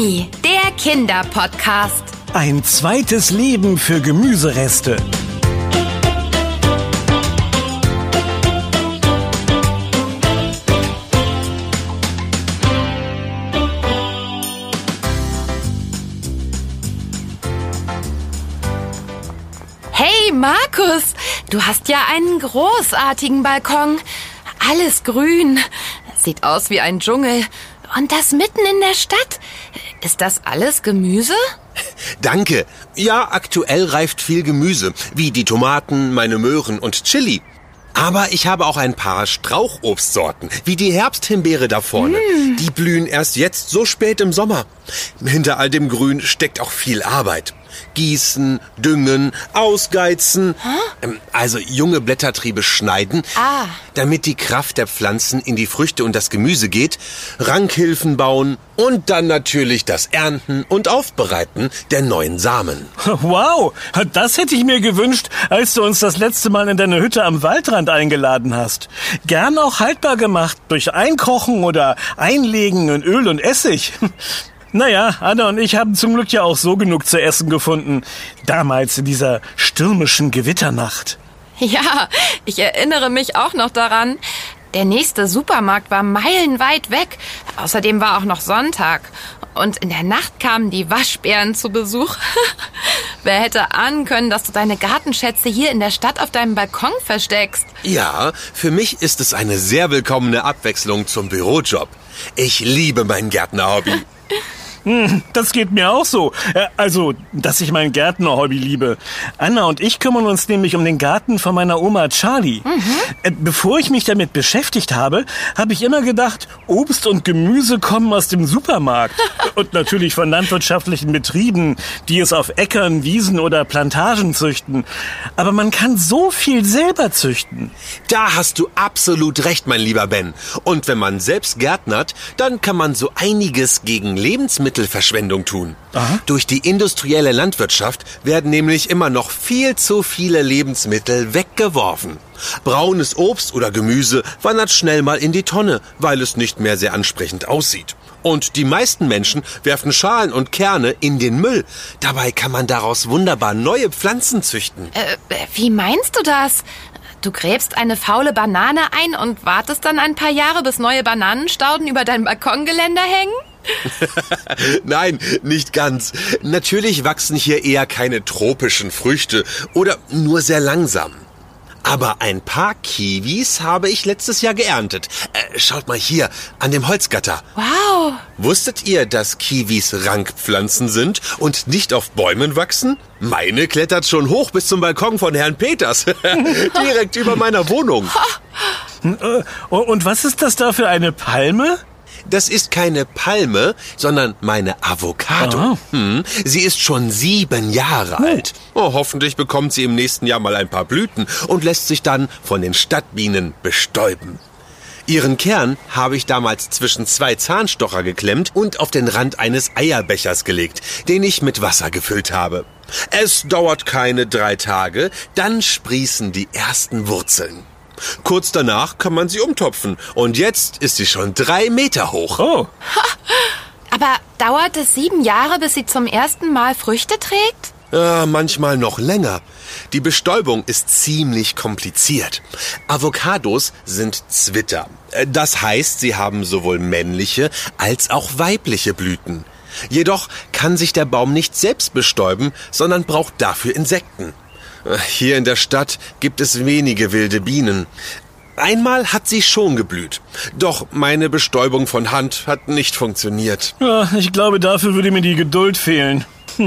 Krimi, der Kinderpodcast. Ein zweites Leben für Gemüsereste. Hey Markus, du hast ja einen großartigen Balkon. Alles grün. Sieht aus wie ein Dschungel. Und das mitten in der Stadt. Ist das alles Gemüse? Danke. Ja, aktuell reift viel Gemüse, wie die Tomaten, meine Möhren und Chili. Aber ich habe auch ein paar Strauchobstsorten, wie die Herbsthimbeere da vorne. Die blühen erst jetzt so spät im Sommer. Hinter all dem Grün steckt auch viel Arbeit. Gießen, düngen, ausgeizen. Ähm, Also junge Blättertriebe schneiden, Ah. damit die Kraft der Pflanzen in die Früchte und das Gemüse geht, Rankhilfen bauen und dann natürlich das Ernten und Aufbereiten der neuen Samen. Wow, das hätte ich mir gewünscht, als du uns das letzte Mal in deine Hütte am Waldrand eingeladen hast. Gern auch haltbar gemacht durch Einkochen oder Einlegen in Öl und Essig. Naja, Anna und ich haben zum Glück ja auch so genug zu essen gefunden. Damals in dieser stürmischen Gewitternacht. Ja, ich erinnere mich auch noch daran. Der nächste Supermarkt war meilenweit weg. Außerdem war auch noch Sonntag. Und in der Nacht kamen die Waschbären zu Besuch. Wer hätte ahnen können, dass du deine Gartenschätze hier in der Stadt auf deinem Balkon versteckst? Ja, für mich ist es eine sehr willkommene Abwechslung zum Bürojob. Ich liebe mein Gärtnerhobby. Das geht mir auch so. Äh, Also, dass ich mein Gärtner-Hobby liebe. Anna und ich kümmern uns nämlich um den Garten von meiner Oma Charlie. Äh, Bevor ich mich damit beschäftigt habe, habe ich immer gedacht, Obst und Gemüse kommen aus dem Supermarkt. und natürlich von landwirtschaftlichen Betrieben, die es auf Äckern, Wiesen oder Plantagen züchten. Aber man kann so viel selber züchten. Da hast du absolut recht, mein lieber Ben. Und wenn man selbst gärtnert, dann kann man so einiges gegen Lebensmittelverschwendung tun. Aha. Durch die industrielle Landwirtschaft werden nämlich immer noch viel zu viele Lebensmittel weggeworfen. Braunes Obst oder Gemüse wandert schnell mal in die Tonne, weil es nicht mehr sehr ansprechend aussieht. Und die meisten Menschen werfen Schalen und Kerne in den Müll. Dabei kann man daraus wunderbar neue Pflanzen züchten. Äh, wie meinst du das? Du gräbst eine faule Banane ein und wartest dann ein paar Jahre, bis neue Bananenstauden über dein Balkongeländer hängen? Nein, nicht ganz. Natürlich wachsen hier eher keine tropischen Früchte oder nur sehr langsam. Aber ein paar Kiwis habe ich letztes Jahr geerntet. Äh, schaut mal hier, an dem Holzgatter. Wow. Wusstet ihr, dass Kiwis Rankpflanzen sind und nicht auf Bäumen wachsen? Meine klettert schon hoch bis zum Balkon von Herrn Peters. Direkt über meiner Wohnung. Äh, Und was ist das da für eine Palme? Das ist keine Palme, sondern meine Avocado. Aha. Hm, sie ist schon sieben Jahre alt. Oh, hoffentlich bekommt sie im nächsten Jahr mal ein paar Blüten und lässt sich dann von den Stadtbienen bestäuben. Ihren Kern habe ich damals zwischen zwei Zahnstocher geklemmt und auf den Rand eines Eierbechers gelegt, den ich mit Wasser gefüllt habe. Es dauert keine drei Tage, dann sprießen die ersten Wurzeln. Kurz danach kann man sie umtopfen und jetzt ist sie schon drei Meter hoch. Oh, Aber dauert es sieben Jahre, bis sie zum ersten Mal Früchte trägt? Ja, manchmal noch länger. Die Bestäubung ist ziemlich kompliziert. Avocados sind Zwitter. Äh, Das heißt, sie haben sowohl männliche als auch weibliche Blüten. Jedoch kann sich der Baum nicht selbst bestäuben, sondern braucht dafür Insekten. Hier in der Stadt gibt es wenige wilde Bienen. Einmal hat sie schon geblüht. Doch meine Bestäubung von Hand hat nicht funktioniert. ja, ich glaube, dafür würde mir die Geduld fehlen.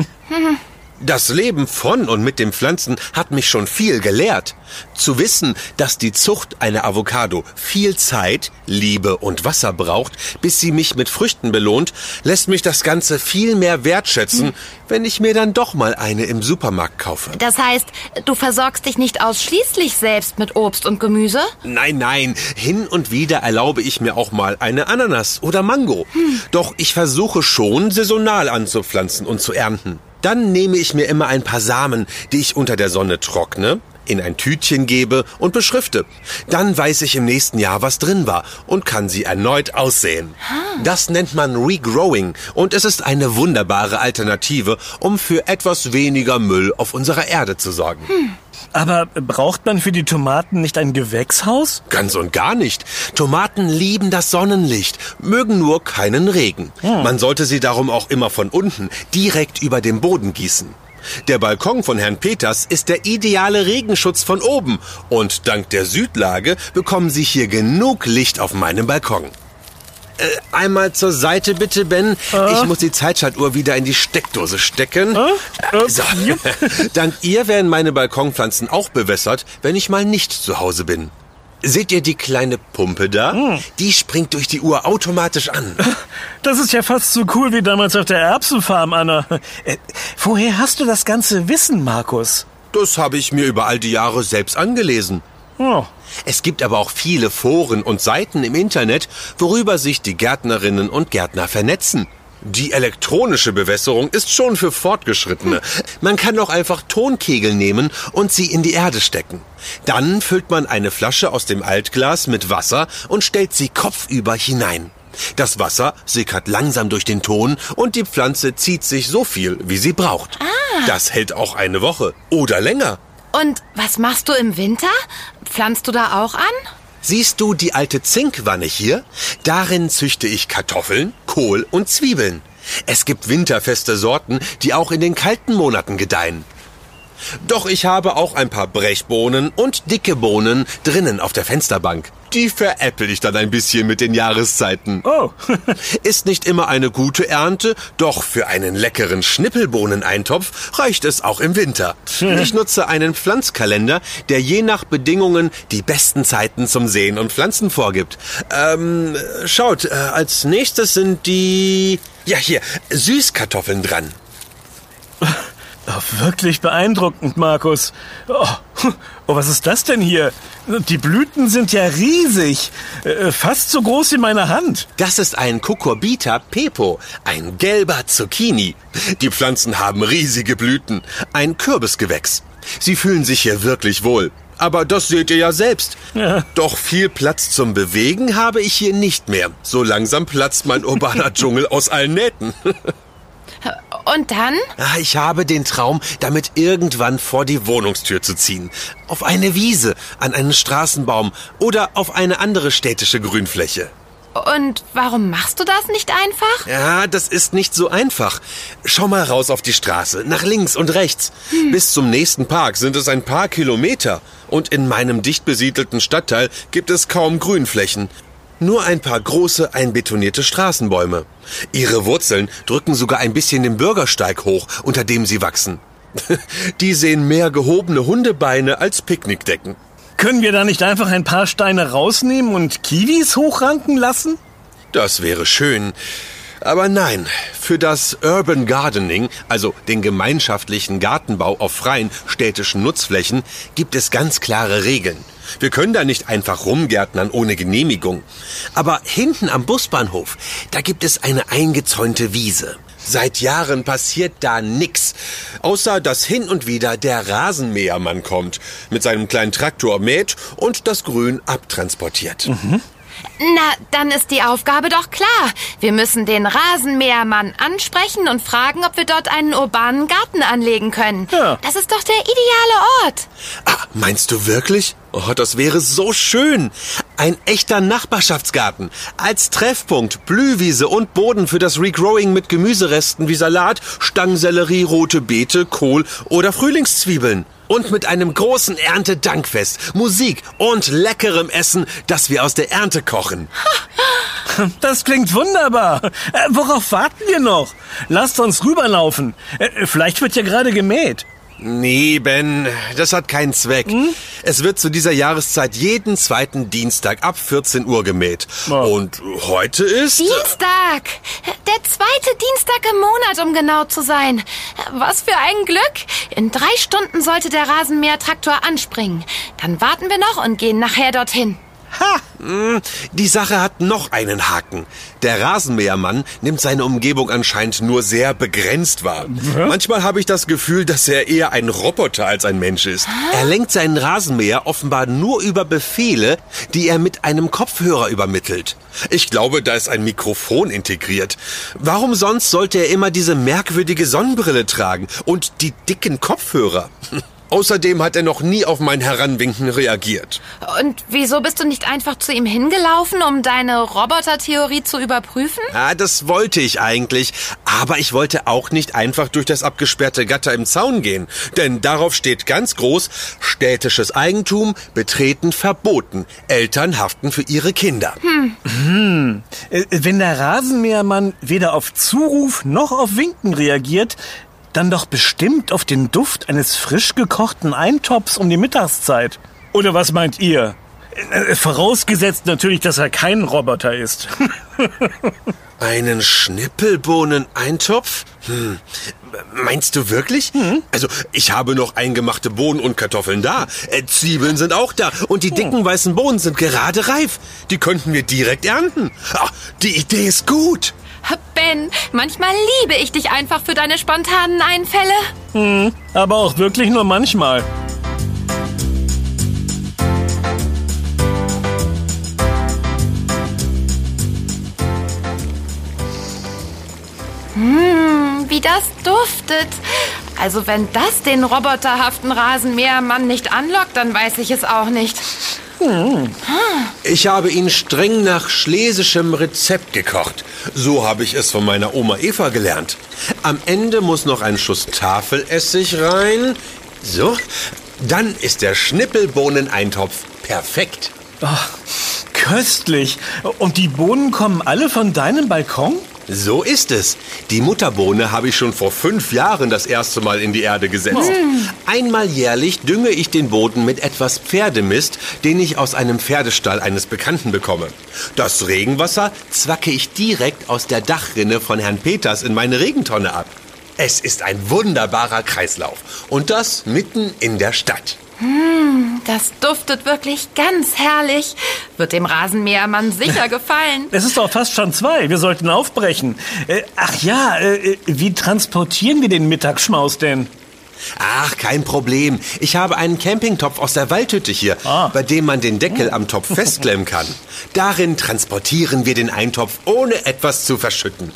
Das Leben von und mit den Pflanzen hat mich schon viel gelehrt. Zu wissen, dass die Zucht einer Avocado viel Zeit, Liebe und Wasser braucht, bis sie mich mit Früchten belohnt, lässt mich das Ganze viel mehr wertschätzen, wenn ich mir dann doch mal eine im Supermarkt kaufe. Das heißt, du versorgst dich nicht ausschließlich selbst mit Obst und Gemüse? Nein, nein, hin und wieder erlaube ich mir auch mal eine Ananas oder Mango. Doch ich versuche schon, saisonal anzupflanzen und zu ernten. Dann nehme ich mir immer ein paar Samen, die ich unter der Sonne trockne, in ein Tütchen gebe und beschrifte. Dann weiß ich im nächsten Jahr, was drin war und kann sie erneut aussehen. Das nennt man Regrowing und es ist eine wunderbare Alternative, um für etwas weniger Müll auf unserer Erde zu sorgen. Aber braucht man für die Tomaten nicht ein Gewächshaus? Ganz und gar nicht. Tomaten lieben das Sonnenlicht, mögen nur keinen Regen. Man sollte sie darum auch immer von unten direkt über dem Boden gießen. Der Balkon von Herrn Peters ist der ideale Regenschutz von oben und dank der Südlage bekommen Sie hier genug Licht auf meinem Balkon. Äh, einmal zur Seite bitte, Ben. Ich muss die Zeitschaltuhr wieder in die Steckdose stecken. Äh, So. Dank ihr werden meine Balkonpflanzen auch bewässert, wenn ich mal nicht zu Hause bin. Seht ihr die kleine Pumpe da? Die springt durch die Uhr automatisch an. Das ist ja fast so cool wie damals auf der Erbsenfarm, Anna. Äh, woher hast du das ganze Wissen, Markus? Das habe ich mir über all die Jahre selbst angelesen. Oh. Es gibt aber auch viele Foren und Seiten im Internet, worüber sich die Gärtnerinnen und Gärtner vernetzen. Die elektronische Bewässerung ist schon für Fortgeschrittene. Man kann auch einfach Tonkegel nehmen und sie in die Erde stecken. Dann füllt man eine Flasche aus dem Altglas mit Wasser und stellt sie kopfüber hinein. Das Wasser sickert langsam durch den Ton und die Pflanze zieht sich so viel, wie sie braucht. Das hält auch eine Woche oder länger. Und was machst du im Winter? Pflanzt du da auch an? Siehst du die alte Zinkwanne hier? Darin züchte ich Kartoffeln, Kohl und Zwiebeln. Es gibt winterfeste Sorten, die auch in den kalten Monaten gedeihen. Doch ich habe auch ein paar Brechbohnen und dicke Bohnen drinnen auf der Fensterbank. Die veräpple ich dann ein bisschen mit den Jahreszeiten. Oh. Ist nicht immer eine gute Ernte, doch für einen leckeren Schnippelbohneneintopf reicht es auch im Winter. Ich nutze einen Pflanzkalender, der je nach Bedingungen die besten Zeiten zum Sehen und Pflanzen vorgibt. Ähm, schaut, äh, als nächstes sind die, ja hier, Süßkartoffeln dran. Oh, wirklich beeindruckend, Markus. Oh, oh, was ist das denn hier? Die Blüten sind ja riesig. Äh, Fast so groß wie meine Hand. Das ist ein Cucurbita pepo, ein gelber Zucchini. Die Pflanzen haben riesige Blüten, ein Kürbisgewächs. Sie fühlen sich hier wirklich wohl. Aber das seht ihr ja selbst. Ja. Doch viel Platz zum Bewegen habe ich hier nicht mehr. So langsam platzt mein urbaner Dschungel aus allen Nähten. Und dann? Ah, Ich habe den Traum, damit irgendwann vor die Wohnungstür zu ziehen. Auf eine Wiese, an einen Straßenbaum oder auf eine andere städtische Grünfläche. Und warum machst du das nicht einfach? Ja, das ist nicht so einfach. Schau mal raus auf die Straße, nach links und rechts. Bis zum nächsten Park sind es ein paar Kilometer. Und in meinem dicht besiedelten Stadtteil gibt es kaum Grünflächen. Nur ein paar große, einbetonierte Straßenbäume. Ihre Wurzeln drücken sogar ein bisschen den Bürgersteig hoch, unter dem sie wachsen. Die sehen mehr gehobene Hundebeine als Picknickdecken. Können wir da nicht einfach ein paar Steine rausnehmen und Kiwis hochranken lassen? Das wäre schön. Aber nein, für das Urban Gardening, also den gemeinschaftlichen Gartenbau auf freien städtischen Nutzflächen, gibt es ganz klare Regeln. Wir können da nicht einfach rumgärtnern ohne Genehmigung. Aber hinten am Busbahnhof, da gibt es eine eingezäunte Wiese. Seit Jahren passiert da nix. Außer dass hin und wieder der Rasenmähermann kommt, mit seinem kleinen Traktor mäht und das Grün abtransportiert. Na, dann ist die Aufgabe doch klar. Wir müssen den Rasenmähermann ansprechen und fragen, ob wir dort einen urbanen Garten anlegen können. Ja. Das ist doch der ideale Ort. Ah, meinst du wirklich? Oh, das wäre so schön. Ein echter Nachbarschaftsgarten. Als Treffpunkt, Blühwiese und Boden für das Regrowing mit Gemüseresten wie Salat, Stangensellerie, rote Beete, Kohl oder Frühlingszwiebeln. Und mit einem großen Erntedankfest, Musik und leckerem Essen, das wir aus der Ernte kochen. Das klingt wunderbar. Äh, worauf warten wir noch? Lasst uns rüberlaufen. Äh, vielleicht wird ja gerade gemäht. Nee, Ben, das hat keinen Zweck. Es wird zu dieser Jahreszeit jeden zweiten Dienstag ab 14 Uhr gemäht. Ja. Und heute ist... Dienstag. Der zweite Dienstag im Monat, um genau zu sein. Was für ein Glück. In drei Stunden sollte der Rasenmähertraktor anspringen. Dann warten wir noch und gehen nachher dorthin. Hm, Die Sache hat noch einen Haken. Der Rasenmähermann nimmt seine Umgebung anscheinend nur sehr begrenzt wahr. Manchmal habe ich das Gefühl, dass er eher ein Roboter als ein Mensch ist. Er lenkt seinen Rasenmäher offenbar nur über Befehle, die er mit einem Kopfhörer übermittelt. Ich glaube, da ist ein Mikrofon integriert. Warum sonst sollte er immer diese merkwürdige Sonnenbrille tragen und die dicken Kopfhörer? Außerdem hat er noch nie auf mein Heranwinken reagiert. Und wieso bist du nicht einfach zu ihm hingelaufen, um deine Robotertheorie zu überprüfen? Ja, das wollte ich eigentlich. Aber ich wollte auch nicht einfach durch das abgesperrte Gatter im Zaun gehen. Denn darauf steht ganz groß, städtisches Eigentum betreten verboten. Eltern haften für ihre Kinder. Äh, Wenn der Rasenmähermann weder auf Zuruf noch auf Winken reagiert, dann doch bestimmt auf den Duft eines frisch gekochten Eintopfs um die Mittagszeit. Oder was meint ihr? Äh, Vorausgesetzt natürlich, dass er kein Roboter ist. Einen Schnippelbohnen-Eintopf? Hm. Meinst du wirklich? Also, ich habe noch eingemachte Bohnen und Kartoffeln da. Äh, Zwiebeln sind auch da. Und die dicken weißen Bohnen sind gerade reif. Die könnten wir direkt ernten. Ah, die Idee ist gut. Ben, manchmal liebe ich dich einfach für deine spontanen Einfälle. Aber auch wirklich nur manchmal. Wie das duftet. Also wenn das den roboterhaften Rasenmähermann nicht anlockt, dann weiß ich es auch nicht. Ich habe ihn streng nach schlesischem Rezept gekocht. So habe ich es von meiner Oma Eva gelernt. Am Ende muss noch ein Schuss Tafelessig rein. So, dann ist der Schnippelbohneneintopf perfekt. Oh, köstlich. Und die Bohnen kommen alle von deinem Balkon? So ist es. Die Mutterbohne habe ich schon vor fünf Jahren das erste Mal in die Erde gesetzt. Einmal jährlich dünge ich den Boden mit etwas Pferdemist, den ich aus einem Pferdestall eines Bekannten bekomme. Das Regenwasser zwacke ich direkt aus der Dachrinne von Herrn Peters in meine Regentonne ab. Es ist ein wunderbarer Kreislauf. Und das mitten in der Stadt. Das duftet wirklich ganz herrlich. Wird dem Rasenmähermann sicher gefallen. Es ist doch fast schon zwei. Wir sollten aufbrechen. Äh, ach ja, äh, wie transportieren wir den Mittagsschmaus denn? Ach, kein Problem. Ich habe einen Campingtopf aus der Waldhütte hier, Ah. bei dem man den Deckel am Topf festklemmen kann. Darin transportieren wir den Eintopf, ohne etwas zu verschütten.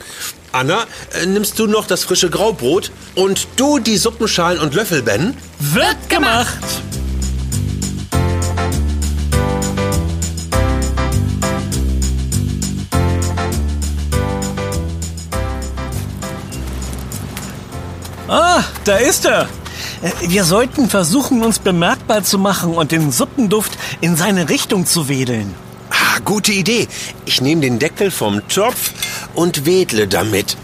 Anna, äh, nimmst du noch das frische Graubrot? Und du die Suppenschalen und Löffel, Ben? Wird gemacht! Ah, da ist er. Äh, Wir sollten versuchen, uns bemerkbar zu machen und den Suppenduft in seine Richtung zu wedeln. Ah, gute Idee. Ich nehme den Deckel vom Topf und wedle damit.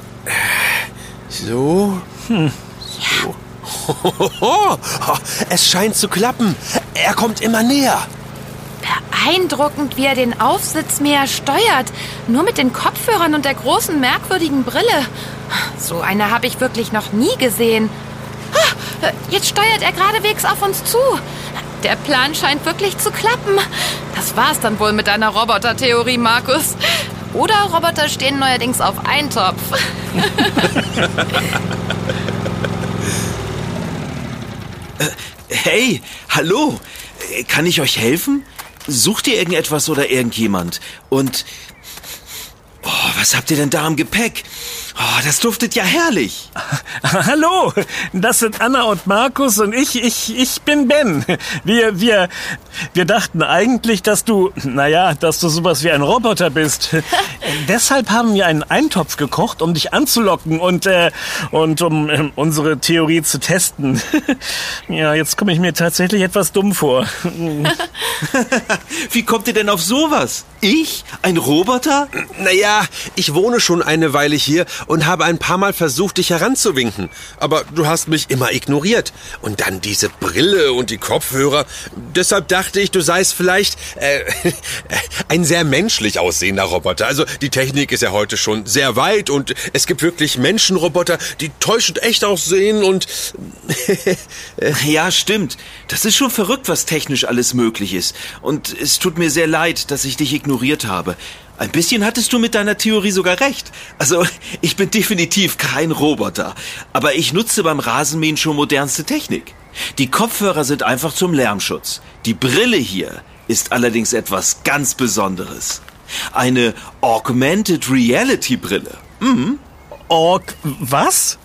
So. So. Es scheint zu klappen. Er kommt immer näher. Beeindruckend, wie er den Aufsitzmäher steuert. Nur mit den Kopfhörern und der großen, merkwürdigen Brille. So eine habe ich wirklich noch nie gesehen. Jetzt steuert er geradewegs auf uns zu. Der Plan scheint wirklich zu klappen. Das war's dann wohl mit deiner Robotertheorie, Markus. Oder Roboter stehen neuerdings auf Eintopf. Hey, hallo. Äh, Kann ich euch helfen? Sucht ihr irgendetwas oder irgendjemand? Und... Oh, was habt ihr denn da im Gepäck? Oh, das duftet ja herrlich. Hallo, das sind Anna und Markus und ich, ich, ich bin Ben. Wir, wir, wir dachten eigentlich, dass du, naja, dass du sowas wie ein Roboter bist. Deshalb haben wir einen Eintopf gekocht, um dich anzulocken und, äh, und um ähm, unsere Theorie zu testen. ja, jetzt komme ich mir tatsächlich etwas dumm vor. Wie kommt ihr denn auf sowas? Ich? Ein Roboter? Naja, Ich wohne schon eine Weile hier und habe ein paar Mal versucht, dich heranzuwinken. Aber du hast mich immer ignoriert. Und dann diese Brille und die Kopfhörer. Deshalb dachte ich, du seist vielleicht äh, ein sehr menschlich aussehender Roboter. Also die Technik ist ja heute schon sehr weit und es gibt wirklich Menschenroboter, die täuschend echt aussehen und... ja, stimmt. Das ist schon verrückt, was technisch alles möglich ist. Und es tut mir sehr leid, dass ich dich ignoriert habe. Ein bisschen hattest du mit deiner Theorie sogar recht. Also, ich bin definitiv kein Roboter. Aber ich nutze beim Rasenmähen schon modernste Technik. Die Kopfhörer sind einfach zum Lärmschutz. Die Brille hier ist allerdings etwas ganz Besonderes. Eine Augmented Reality Brille. Mhm. Aug was?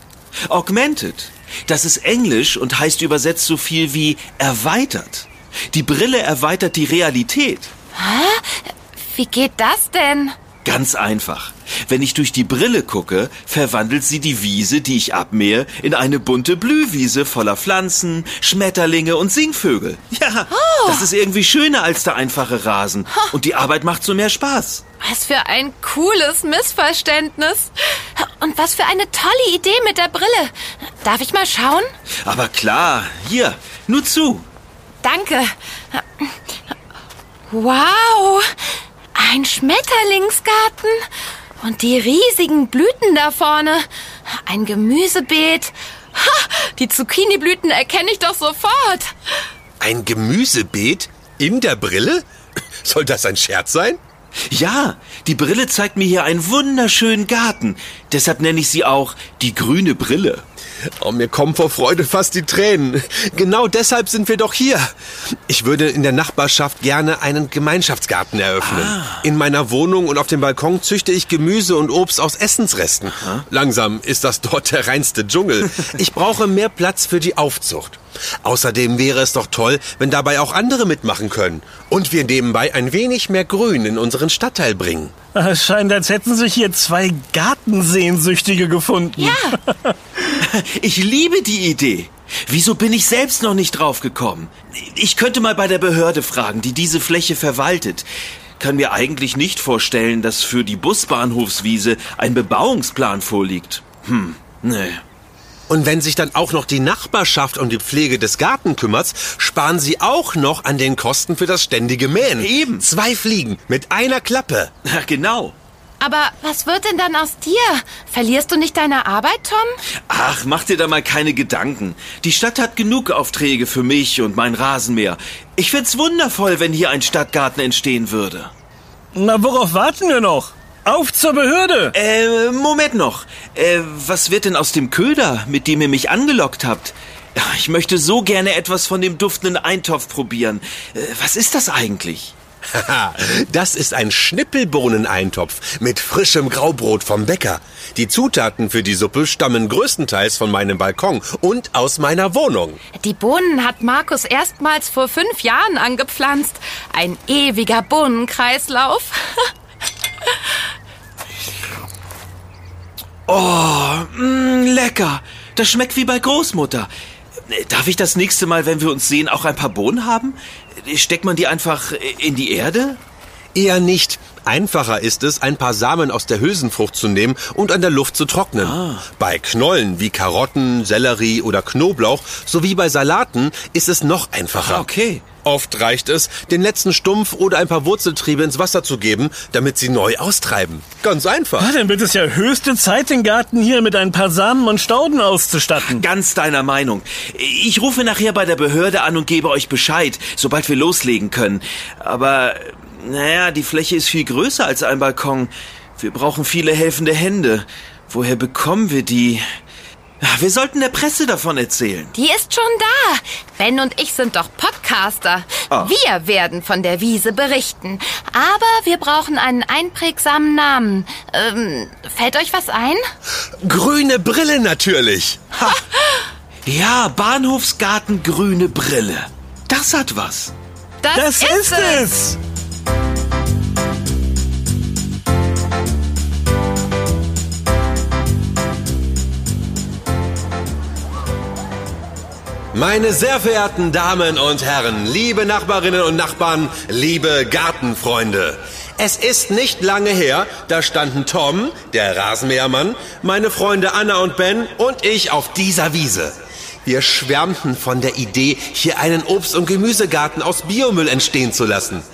Augmented. Das ist Englisch und heißt übersetzt so viel wie erweitert. Die Brille erweitert die Realität. Hä? Wie geht das denn? Ganz einfach. Wenn ich durch die Brille gucke, verwandelt sie die Wiese, die ich abmähe, in eine bunte Blühwiese voller Pflanzen, Schmetterlinge und Singvögel. Ja, oh. das ist irgendwie schöner als der einfache Rasen. Und die Arbeit macht so mehr Spaß. Was für ein cooles Missverständnis. Und was für eine tolle Idee mit der Brille. Darf ich mal schauen? Aber klar, hier, nur zu. Danke. Wow, ein Schmetterlingsgarten und die riesigen Blüten da vorne. Ein Gemüsebeet. Ha, die Zucchiniblüten erkenne ich doch sofort. Ein Gemüsebeet in der Brille? Soll das ein Scherz sein? Ja, die Brille zeigt mir hier einen wunderschönen Garten. Deshalb nenne ich sie auch die grüne Brille. Oh, mir kommen vor Freude fast die Tränen. Genau deshalb sind wir doch hier. Ich würde in der Nachbarschaft gerne einen Gemeinschaftsgarten eröffnen. Ah. In meiner Wohnung und auf dem Balkon züchte ich Gemüse und Obst aus Essensresten. Aha. Langsam ist das dort der reinste Dschungel. Ich brauche mehr Platz für die Aufzucht. Außerdem wäre es doch toll, wenn dabei auch andere mitmachen können. Und wir nebenbei ein wenig mehr Grün in unseren Stadtteil bringen. Es scheint, als hätten sich hier zwei Gartensehnsüchtige gefunden. Ja. ich liebe die Idee. Wieso bin ich selbst noch nicht drauf gekommen? Ich könnte mal bei der Behörde fragen, die diese Fläche verwaltet. Kann mir eigentlich nicht vorstellen, dass für die Busbahnhofswiese ein Bebauungsplan vorliegt. Hm, nee. Und wenn sich dann auch noch die Nachbarschaft um die Pflege des Garten kümmert, sparen sie auch noch an den Kosten für das ständige Mähen. Eben. Zwei Fliegen mit einer Klappe. Ja, genau. Aber was wird denn dann aus dir? Verlierst du nicht deine Arbeit, Tom? Ach, mach dir da mal keine Gedanken. Die Stadt hat genug Aufträge für mich und mein Rasenmäher. Ich find's wundervoll, wenn hier ein Stadtgarten entstehen würde. Na, worauf warten wir noch? Auf zur Behörde! Äh, Moment noch. Äh, was wird denn aus dem Köder, mit dem ihr mich angelockt habt? Ich möchte so gerne etwas von dem duftenden Eintopf probieren. Äh, was ist das eigentlich? das ist ein Schnippelbohneneintopf mit frischem Graubrot vom Bäcker. Die Zutaten für die Suppe stammen größtenteils von meinem Balkon und aus meiner Wohnung. Die Bohnen hat Markus erstmals vor fünf Jahren angepflanzt. Ein ewiger Bohnenkreislauf. Oh, mh, mm, lecker. Das schmeckt wie bei Großmutter. Darf ich das nächste Mal, wenn wir uns sehen, auch ein paar Bohnen haben? Steckt man die einfach in die Erde? Eher nicht. Einfacher ist es, ein paar Samen aus der Hülsenfrucht zu nehmen und an der Luft zu trocknen. Ah. Bei Knollen wie Karotten, Sellerie oder Knoblauch sowie bei Salaten ist es noch einfacher. Ah, okay. Oft reicht es, den letzten Stumpf oder ein paar Wurzeltriebe ins Wasser zu geben, damit sie neu austreiben. Ganz einfach. Ah, dann wird es ja höchste Zeit, den Garten hier mit ein paar Samen und Stauden auszustatten. Ganz deiner Meinung. Ich rufe nachher bei der Behörde an und gebe euch Bescheid, sobald wir loslegen können. Aber naja, die Fläche ist viel größer als ein Balkon. Wir brauchen viele helfende Hände. Woher bekommen wir die? Wir sollten der Presse davon erzählen. Die ist schon da. Ben und ich sind doch Podcaster. Ach. Wir werden von der Wiese berichten. Aber wir brauchen einen einprägsamen Namen. Ähm, fällt euch was ein? Grüne Brille natürlich. Ha. Ja, Bahnhofsgarten Grüne Brille. Das hat was. Das, das ist, ist es. es. Meine sehr verehrten Damen und Herren, liebe Nachbarinnen und Nachbarn, liebe Gartenfreunde. Es ist nicht lange her, da standen Tom, der Rasenmähermann, meine Freunde Anna und Ben und ich auf dieser Wiese. Wir schwärmten von der Idee, hier einen Obst- und Gemüsegarten aus Biomüll entstehen zu lassen.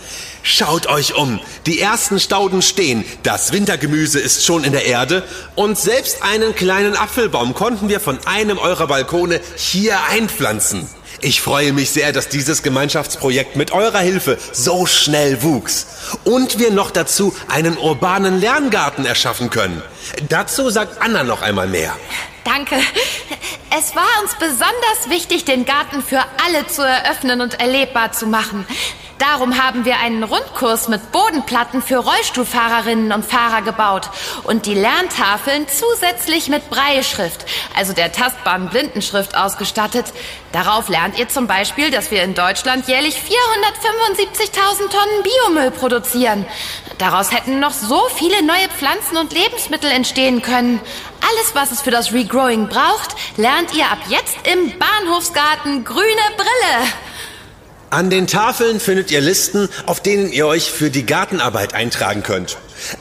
Schaut euch um. Die ersten Stauden stehen. Das Wintergemüse ist schon in der Erde. Und selbst einen kleinen Apfelbaum konnten wir von einem eurer Balkone hier einpflanzen. Ich freue mich sehr, dass dieses Gemeinschaftsprojekt mit eurer Hilfe so schnell wuchs. Und wir noch dazu einen urbanen Lerngarten erschaffen können. Dazu sagt Anna noch einmal mehr. Danke. Es war uns besonders wichtig, den Garten für alle zu eröffnen und erlebbar zu machen. Darum haben wir einen Rundkurs mit Bodenplatten für Rollstuhlfahrerinnen und Fahrer gebaut und die Lerntafeln zusätzlich mit Breilschrift, also der tastbaren Blindenschrift ausgestattet. Darauf lernt ihr zum Beispiel, dass wir in Deutschland jährlich 475.000 Tonnen Biomüll produzieren. Daraus hätten noch so viele neue Pflanzen und Lebensmittel entstehen können. Alles, was es für das Regrowing braucht, lernt ihr ab jetzt im Bahnhofsgarten Grüne Brille. An den Tafeln findet ihr Listen, auf denen ihr euch für die Gartenarbeit eintragen könnt.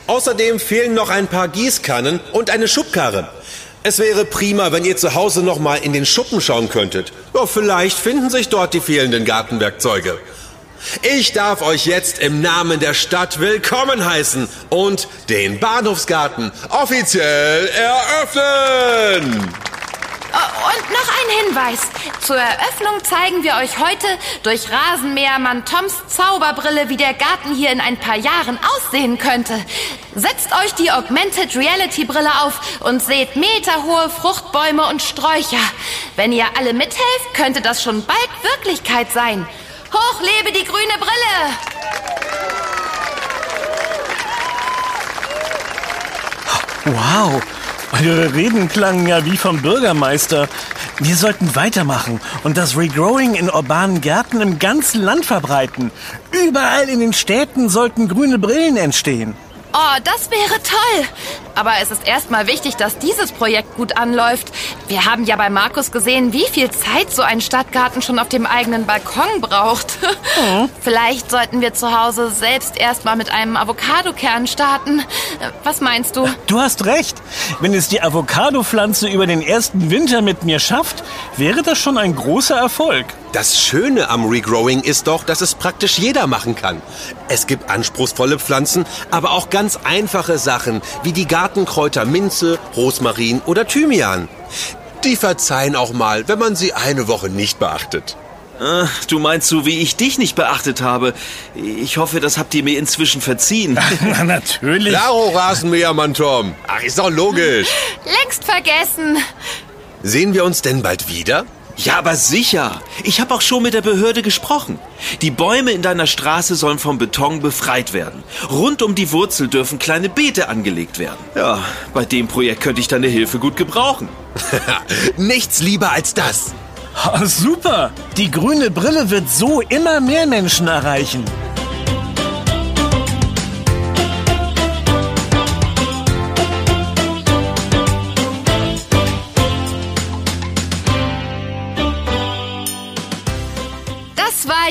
Außerdem fehlen noch ein paar Gießkannen und eine Schubkarre. Es wäre prima, wenn ihr zu Hause noch mal in den Schuppen schauen könntet. Ja, vielleicht finden sich dort die fehlenden Gartenwerkzeuge. Ich darf euch jetzt im Namen der Stadt willkommen heißen und den Bahnhofsgarten offiziell eröffnen. Und noch ein Hinweis. Zur Eröffnung zeigen wir euch heute durch Rasenmähermann Toms Zauberbrille, wie der Garten hier in ein paar Jahren aussehen könnte. Setzt euch die Augmented Reality Brille auf und seht meterhohe Fruchtbäume und Sträucher. Wenn ihr alle mithelft, könnte das schon bald Wirklichkeit sein. Hoch lebe die grüne Brille! Wow, eure Reden klangen ja wie vom Bürgermeister. Wir sollten weitermachen und das Regrowing in urbanen Gärten im ganzen Land verbreiten. Überall in den Städten sollten grüne Brillen entstehen. Oh, das wäre toll. Aber es ist erstmal wichtig, dass dieses Projekt gut anläuft. Wir haben ja bei Markus gesehen, wie viel Zeit so ein Stadtgarten schon auf dem eigenen Balkon braucht. Mhm. Vielleicht sollten wir zu Hause selbst erstmal mit einem Avocadokern starten. Was meinst du? Du hast recht. Wenn es die Avocado-Pflanze über den ersten Winter mit mir schafft, wäre das schon ein großer Erfolg. Das Schöne am Regrowing ist doch, dass es praktisch jeder machen kann. Es gibt anspruchsvolle Pflanzen, aber auch ganz einfache Sachen wie die Gartenkräuter Minze, Rosmarin oder Thymian. Die verzeihen auch mal, wenn man sie eine Woche nicht beachtet. Ah, du meinst so, wie ich dich nicht beachtet habe. Ich hoffe, das habt ihr mir inzwischen verziehen. Na, natürlich. Klaro, Rasenmähermann Tom. Ach, ist doch logisch. Längst vergessen. Sehen wir uns denn bald wieder? Ja, aber sicher. Ich habe auch schon mit der Behörde gesprochen. Die Bäume in deiner Straße sollen vom Beton befreit werden. Rund um die Wurzel dürfen kleine Beete angelegt werden. Ja, bei dem Projekt könnte ich deine Hilfe gut gebrauchen. Nichts lieber als das. Oh, super. Die grüne Brille wird so immer mehr Menschen erreichen.